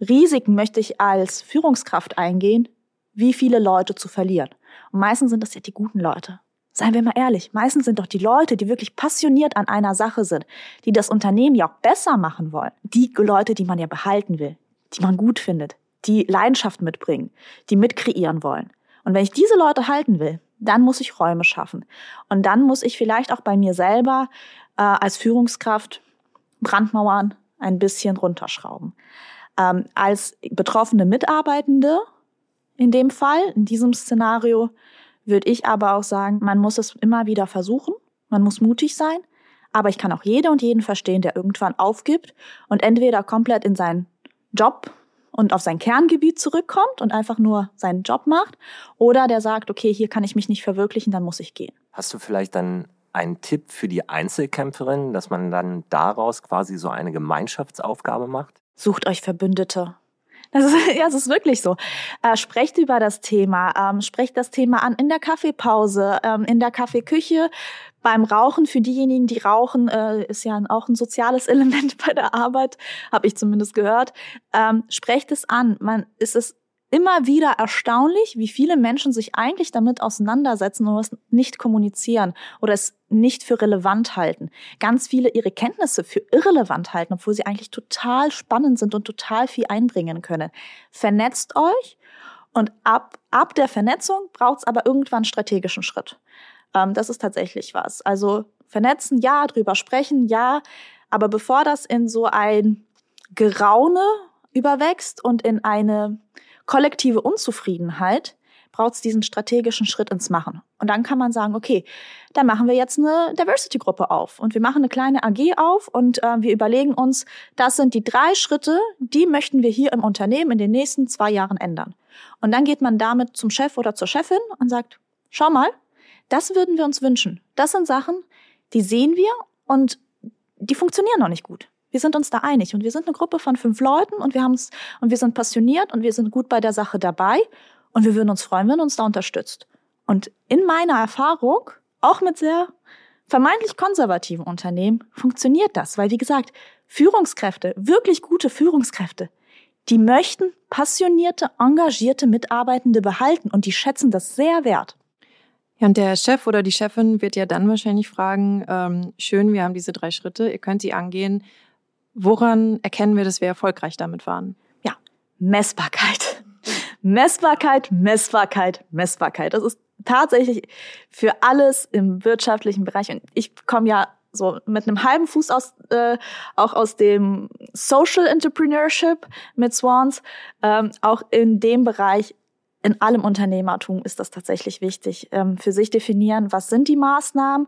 Risiken möchte ich als Führungskraft eingehen, wie viele Leute zu verlieren? Und meistens sind das ja die guten Leute. Seien wir mal ehrlich, meistens sind doch die Leute, die wirklich passioniert an einer Sache sind, die das Unternehmen ja auch besser machen wollen, die Leute, die man ja behalten will, die man gut findet, die Leidenschaft mitbringen, die mitkreieren wollen. Und wenn ich diese Leute halten will, dann muss ich Räume schaffen. Und dann muss ich vielleicht auch bei mir selber äh, als Führungskraft Brandmauern ein bisschen runterschrauben. Ähm, als betroffene Mitarbeitende in dem Fall, in diesem Szenario, würde ich aber auch sagen, man muss es immer wieder versuchen, man muss mutig sein, aber ich kann auch jede und jeden verstehen, der irgendwann aufgibt und entweder komplett in seinen Job und auf sein Kerngebiet zurückkommt und einfach nur seinen Job macht oder der sagt, okay, hier kann ich mich nicht verwirklichen, dann muss ich gehen. Hast du vielleicht dann einen Tipp für die Einzelkämpferin, dass man dann daraus quasi so eine Gemeinschaftsaufgabe macht? Sucht euch Verbündete. Das ist, ja, es ist wirklich so. Äh, sprecht über das Thema, ähm, sprecht das Thema an in der Kaffeepause, ähm, in der Kaffeeküche, beim Rauchen. Für diejenigen, die rauchen, äh, ist ja auch ein soziales Element bei der Arbeit, habe ich zumindest gehört. Ähm, sprecht es an. Man ist es immer wieder erstaunlich, wie viele Menschen sich eigentlich damit auseinandersetzen und es nicht kommunizieren oder es nicht für relevant halten. Ganz viele ihre Kenntnisse für irrelevant halten, obwohl sie eigentlich total spannend sind und total viel einbringen können. Vernetzt euch und ab, ab der Vernetzung braucht es aber irgendwann einen strategischen Schritt. Ähm, das ist tatsächlich was. Also vernetzen, ja, drüber sprechen, ja, Aber bevor das in so ein Geraune überwächst und in eine kollektive Unzufriedenheit, braucht es diesen strategischen Schritt ins Machen. Und dann kann man sagen, okay, dann machen wir jetzt eine Diversity-Gruppe auf und wir machen eine kleine AG auf und äh, wir überlegen uns, das sind die drei Schritte, die möchten wir hier im Unternehmen in den nächsten zwei Jahren ändern. Und dann geht man damit zum Chef oder zur Chefin und sagt, schau mal, das würden wir uns wünschen. Das sind Sachen, die sehen wir und die funktionieren noch nicht gut. Wir sind uns da einig und wir sind eine Gruppe von fünf Leuten und wir haben es und wir sind passioniert und wir sind gut bei der Sache dabei und wir würden uns freuen, wenn uns da unterstützt. Und in meiner Erfahrung, auch mit sehr vermeintlich konservativen Unternehmen, funktioniert das, weil wie gesagt, Führungskräfte, wirklich gute Führungskräfte, die möchten passionierte, engagierte Mitarbeitende behalten und die schätzen das sehr wert. Ja, und der Chef oder die Chefin wird ja dann wahrscheinlich fragen, ähm, schön, wir haben diese drei Schritte, ihr könnt sie angehen. Woran erkennen wir, dass wir erfolgreich damit waren? Ja, Messbarkeit. Messbarkeit, Messbarkeit, Messbarkeit. Das ist tatsächlich für alles im wirtschaftlichen Bereich. Und ich komme ja so mit einem halben Fuß aus, äh, auch aus dem Social Entrepreneurship mit Swans, ähm, auch in dem Bereich, in allem Unternehmertum ist das tatsächlich wichtig. Ähm, für sich definieren, was sind die Maßnahmen,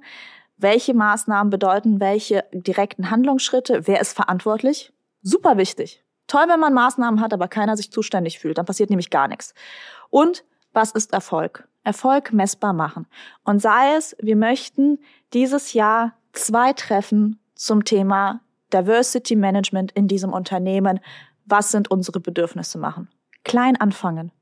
welche Maßnahmen bedeuten welche direkten Handlungsschritte, wer ist verantwortlich. Super wichtig. Toll, wenn man Maßnahmen hat, aber keiner sich zuständig fühlt. Dann passiert nämlich gar nichts. Und was ist Erfolg? Erfolg messbar machen. Und sei es, wir möchten dieses Jahr zwei Treffen zum Thema Diversity Management in diesem Unternehmen. Was sind unsere Bedürfnisse machen? Klein anfangen.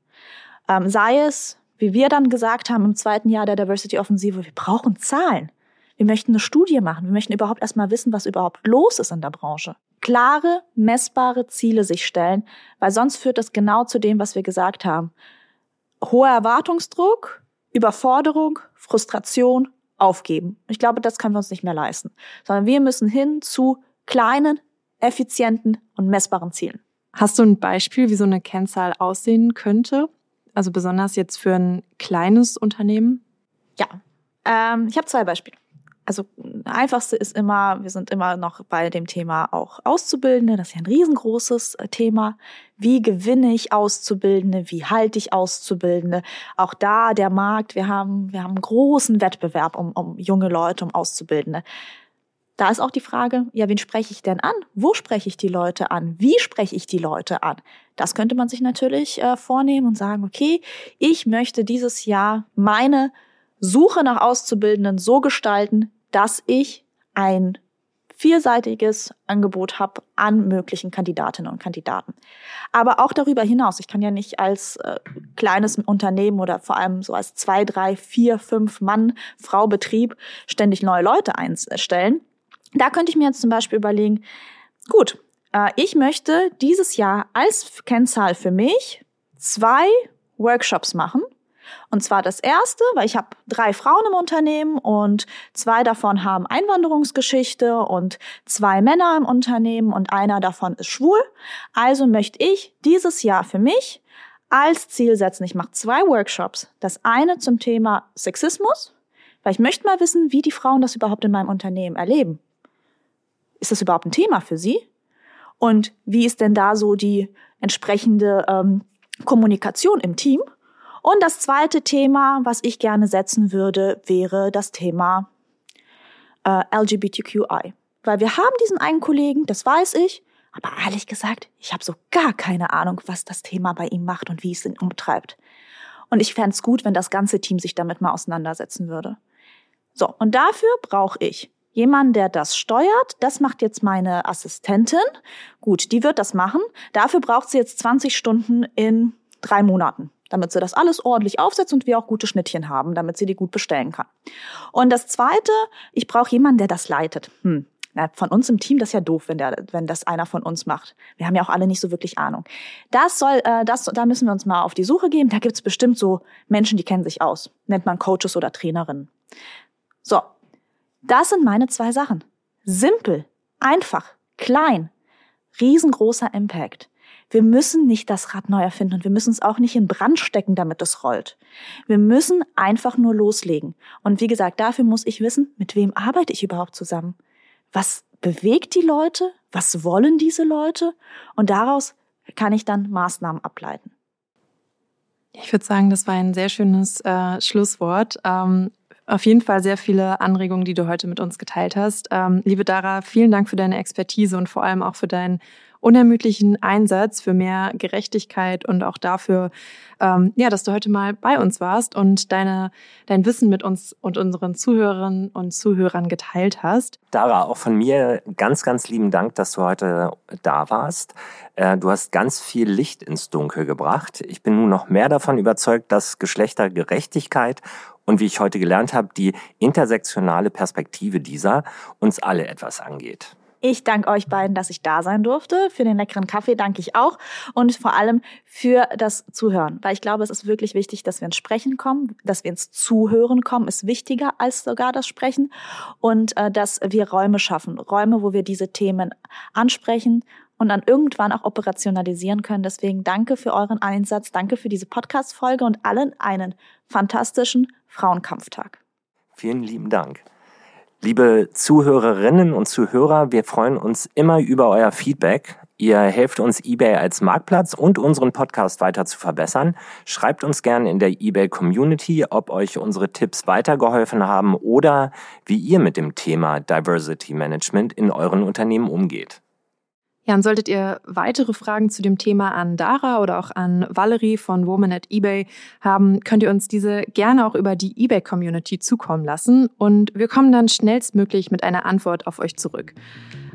Ähm, sei es, wie wir dann gesagt haben im zweiten Jahr der Diversity Offensive, wir brauchen Zahlen. Wir möchten eine Studie machen. Wir möchten überhaupt erstmal wissen, was überhaupt los ist in der Branche klare, messbare Ziele sich stellen, weil sonst führt das genau zu dem, was wir gesagt haben. Hoher Erwartungsdruck, Überforderung, Frustration, aufgeben. Ich glaube, das können wir uns nicht mehr leisten, sondern wir müssen hin zu kleinen, effizienten und messbaren Zielen. Hast du ein Beispiel, wie so eine Kennzahl aussehen könnte? Also besonders jetzt für ein kleines Unternehmen? Ja, ähm, ich habe zwei Beispiele also einfachste ist immer, wir sind immer noch bei dem Thema auch Auszubildende, das ist ja ein riesengroßes äh, Thema. Wie gewinne ich Auszubildende? Wie halte ich Auszubildende? Auch da der Markt, wir haben, wir haben einen großen Wettbewerb um, um junge Leute, um Auszubildende. Da ist auch die Frage, ja, wen spreche ich denn an? Wo spreche ich die Leute an? Wie spreche ich die Leute an? Das könnte man sich natürlich äh, vornehmen und sagen, okay, ich möchte dieses Jahr meine Suche nach Auszubildenden so gestalten, dass ich ein vielseitiges Angebot habe an möglichen Kandidatinnen und Kandidaten. Aber auch darüber hinaus, ich kann ja nicht als äh, kleines Unternehmen oder vor allem so als zwei, drei, vier, fünf Mann, Frau Betrieb ständig neue Leute einstellen. Da könnte ich mir jetzt zum Beispiel überlegen, gut, äh, ich möchte dieses Jahr als Kennzahl für mich zwei Workshops machen und zwar das erste, weil ich habe drei Frauen im Unternehmen und zwei davon haben Einwanderungsgeschichte und zwei Männer im Unternehmen und einer davon ist schwul. Also möchte ich dieses Jahr für mich als Ziel setzen, ich mache zwei Workshops. Das eine zum Thema Sexismus, weil ich möchte mal wissen, wie die Frauen das überhaupt in meinem Unternehmen erleben. Ist das überhaupt ein Thema für sie? Und wie ist denn da so die entsprechende ähm, Kommunikation im Team? Und das zweite Thema, was ich gerne setzen würde, wäre das Thema äh, LGBTQI. Weil wir haben diesen einen Kollegen, das weiß ich, aber ehrlich gesagt, ich habe so gar keine Ahnung, was das Thema bei ihm macht und wie es ihn umtreibt. Und ich fände es gut, wenn das ganze Team sich damit mal auseinandersetzen würde. So, und dafür brauche ich jemanden, der das steuert. Das macht jetzt meine Assistentin. Gut, die wird das machen. Dafür braucht sie jetzt 20 Stunden in drei Monaten damit sie das alles ordentlich aufsetzt und wir auch gute Schnittchen haben, damit sie die gut bestellen kann. Und das Zweite, ich brauche jemanden, der das leitet. Hm. Na, von uns im Team, das ist ja doof, wenn, der, wenn das einer von uns macht. Wir haben ja auch alle nicht so wirklich Ahnung. Das soll, äh, das, da müssen wir uns mal auf die Suche geben. Da gibt's bestimmt so Menschen, die kennen sich aus. Nennt man Coaches oder Trainerinnen. So, das sind meine zwei Sachen. Simpel, einfach, klein, riesengroßer Impact. Wir müssen nicht das Rad neu erfinden und wir müssen es auch nicht in Brand stecken, damit es rollt. Wir müssen einfach nur loslegen. Und wie gesagt, dafür muss ich wissen, mit wem arbeite ich überhaupt zusammen? Was bewegt die Leute? Was wollen diese Leute? Und daraus kann ich dann Maßnahmen ableiten. Ich würde sagen, das war ein sehr schönes äh, Schlusswort. Ähm, auf jeden Fall sehr viele Anregungen, die du heute mit uns geteilt hast. Ähm, liebe Dara, vielen Dank für deine Expertise und vor allem auch für deinen unermüdlichen Einsatz für mehr Gerechtigkeit und auch dafür, ähm, ja, dass du heute mal bei uns warst und deine, dein Wissen mit uns und unseren Zuhörerinnen und Zuhörern geteilt hast. Dara, auch von mir ganz, ganz lieben Dank, dass du heute da warst. Äh, du hast ganz viel Licht ins Dunkel gebracht. Ich bin nun noch mehr davon überzeugt, dass Geschlechtergerechtigkeit und wie ich heute gelernt habe, die intersektionale Perspektive dieser uns alle etwas angeht. Ich danke euch beiden, dass ich da sein durfte. Für den leckeren Kaffee danke ich auch und vor allem für das Zuhören, weil ich glaube, es ist wirklich wichtig, dass wir ins Sprechen kommen, dass wir ins Zuhören kommen, ist wichtiger als sogar das Sprechen und äh, dass wir Räume schaffen, Räume, wo wir diese Themen ansprechen und dann irgendwann auch operationalisieren können. Deswegen danke für euren Einsatz, danke für diese Podcast-Folge und allen einen fantastischen Frauenkampftag. Vielen lieben Dank. Liebe Zuhörerinnen und Zuhörer, wir freuen uns immer über euer Feedback. Ihr helft uns, eBay als Marktplatz und unseren Podcast weiter zu verbessern. Schreibt uns gerne in der eBay Community, ob euch unsere Tipps weitergeholfen haben oder wie ihr mit dem Thema Diversity Management in euren Unternehmen umgeht. Ja, und solltet ihr weitere Fragen zu dem Thema an Dara oder auch an Valerie von Woman at eBay haben, könnt ihr uns diese gerne auch über die eBay-Community zukommen lassen und wir kommen dann schnellstmöglich mit einer Antwort auf euch zurück.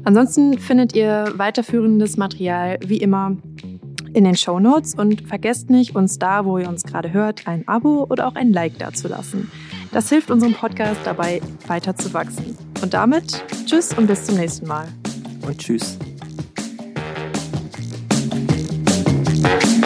Ansonsten findet ihr weiterführendes Material wie immer in den Show Notes und vergesst nicht, uns da, wo ihr uns gerade hört, ein Abo oder auch ein Like dazulassen. Das hilft unserem Podcast dabei, weiter zu wachsen. Und damit, tschüss und bis zum nächsten Mal. Und tschüss. Bye.